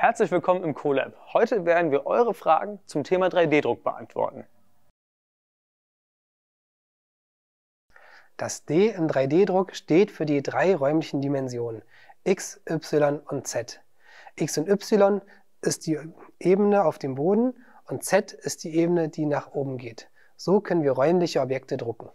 Herzlich willkommen im CoLab. Heute werden wir eure Fragen zum Thema 3D-Druck beantworten. Das D im 3D-Druck steht für die drei räumlichen Dimensionen x, y und z. x und y ist die Ebene auf dem Boden und z ist die Ebene, die nach oben geht. So können wir räumliche Objekte drucken.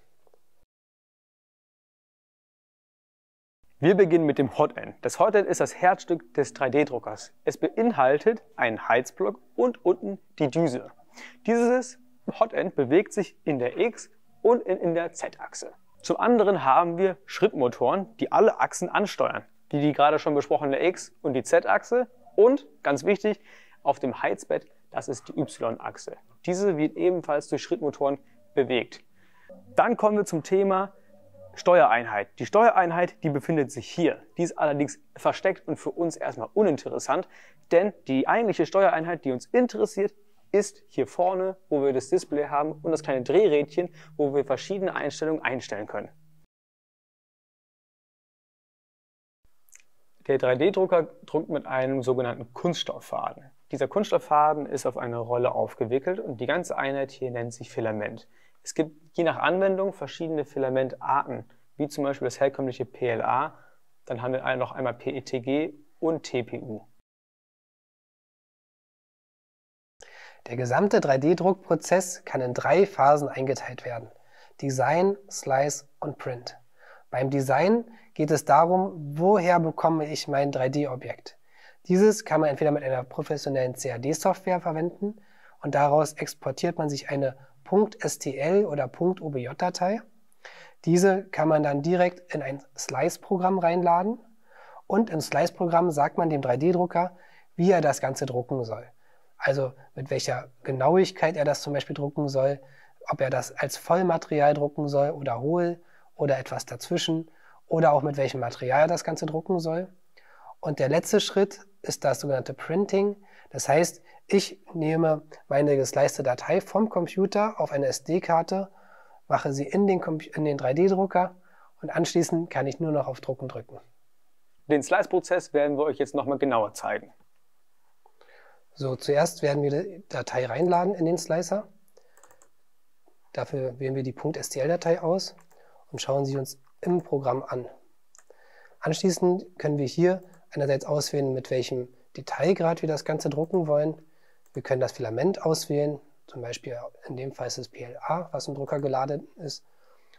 Wir beginnen mit dem Hotend. Das Hotend ist das Herzstück des 3D-Druckers. Es beinhaltet einen Heizblock und unten die Düse. Dieses Hotend bewegt sich in der X- und in der Z-Achse. Zum anderen haben wir Schrittmotoren, die alle Achsen ansteuern, wie die gerade schon besprochene X- und die Z-Achse und, ganz wichtig, auf dem Heizbett, das ist die Y-Achse. Diese wird ebenfalls durch Schrittmotoren bewegt. Dann kommen wir zum Thema Steuereinheit. Die Steuereinheit, die befindet sich hier. Die ist allerdings versteckt und für uns erstmal uninteressant, denn die eigentliche Steuereinheit, die uns interessiert, ist hier vorne, wo wir das Display haben und das kleine Drehrädchen, wo wir verschiedene Einstellungen einstellen können. Der 3D-Drucker druckt mit einem sogenannten Kunststofffaden. Dieser Kunststofffaden ist auf eine Rolle aufgewickelt und die ganze Einheit hier nennt sich Filament. Es gibt je nach Anwendung verschiedene Filamentarten, wie zum Beispiel das herkömmliche PLA, dann haben wir noch einmal PETG und TPU. Der gesamte 3D-Druckprozess kann in drei Phasen eingeteilt werden. Design, Slice und Print. Beim Design geht es darum, woher bekomme ich mein 3D-Objekt. Dieses kann man entweder mit einer professionellen CAD-Software verwenden und daraus exportiert man sich eine .stl oder .obj-Datei. Diese kann man dann direkt in ein Slice-Programm reinladen und im Slice-Programm sagt man dem 3D-Drucker, wie er das Ganze drucken soll. Also mit welcher Genauigkeit er das zum Beispiel drucken soll, ob er das als Vollmaterial drucken soll oder hohl oder etwas dazwischen oder auch mit welchem Material er das Ganze drucken soll. Und der letzte Schritt ist das sogenannte Printing. Das heißt, ich nehme meine geslicete Datei vom Computer auf eine SD-Karte, mache sie in den, in den 3D-Drucker und anschließend kann ich nur noch auf Drucken drücken. Den Slice-Prozess werden wir euch jetzt nochmal genauer zeigen. So, zuerst werden wir die Datei reinladen in den Slicer. Dafür wählen wir die .stl-Datei aus und schauen sie uns im Programm an. Anschließend können wir hier einerseits auswählen, mit welchem Detailgrad wir das Ganze drucken wollen. Wir können das Filament auswählen, zum Beispiel in dem Fall ist es PLA, was im Drucker geladen ist.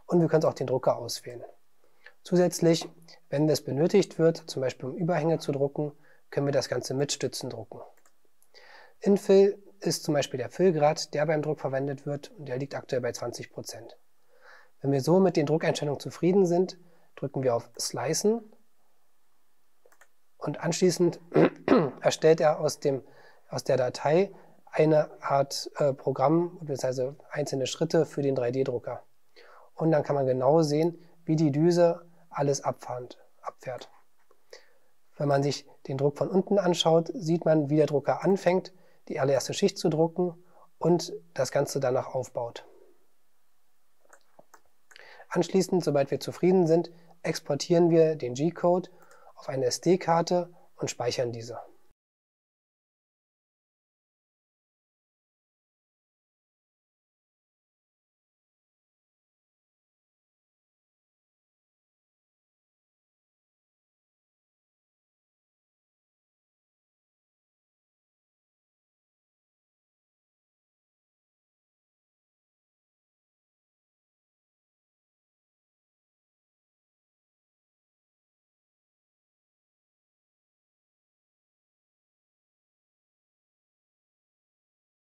Und wir können auch den Drucker auswählen. Zusätzlich, wenn es benötigt wird, zum Beispiel um Überhänge zu drucken, können wir das Ganze mit Stützen drucken. Infill ist zum Beispiel der Füllgrad, der beim Druck verwendet wird und der liegt aktuell bei 20%. Wenn wir so mit den Druckeinstellungen zufrieden sind, drücken wir auf Slicen und anschließend erstellt er aus, dem, aus der Datei eine Art äh, Programm bzw. einzelne Schritte für den 3D-Drucker. Und dann kann man genau sehen, wie die Düse alles abfahrt, abfährt. Wenn man sich den Druck von unten anschaut, sieht man, wie der Drucker anfängt, die allererste Schicht zu drucken und das Ganze danach aufbaut. Anschließend, sobald wir zufrieden sind, exportieren wir den G-Code auf eine SD-Karte und speichern diese.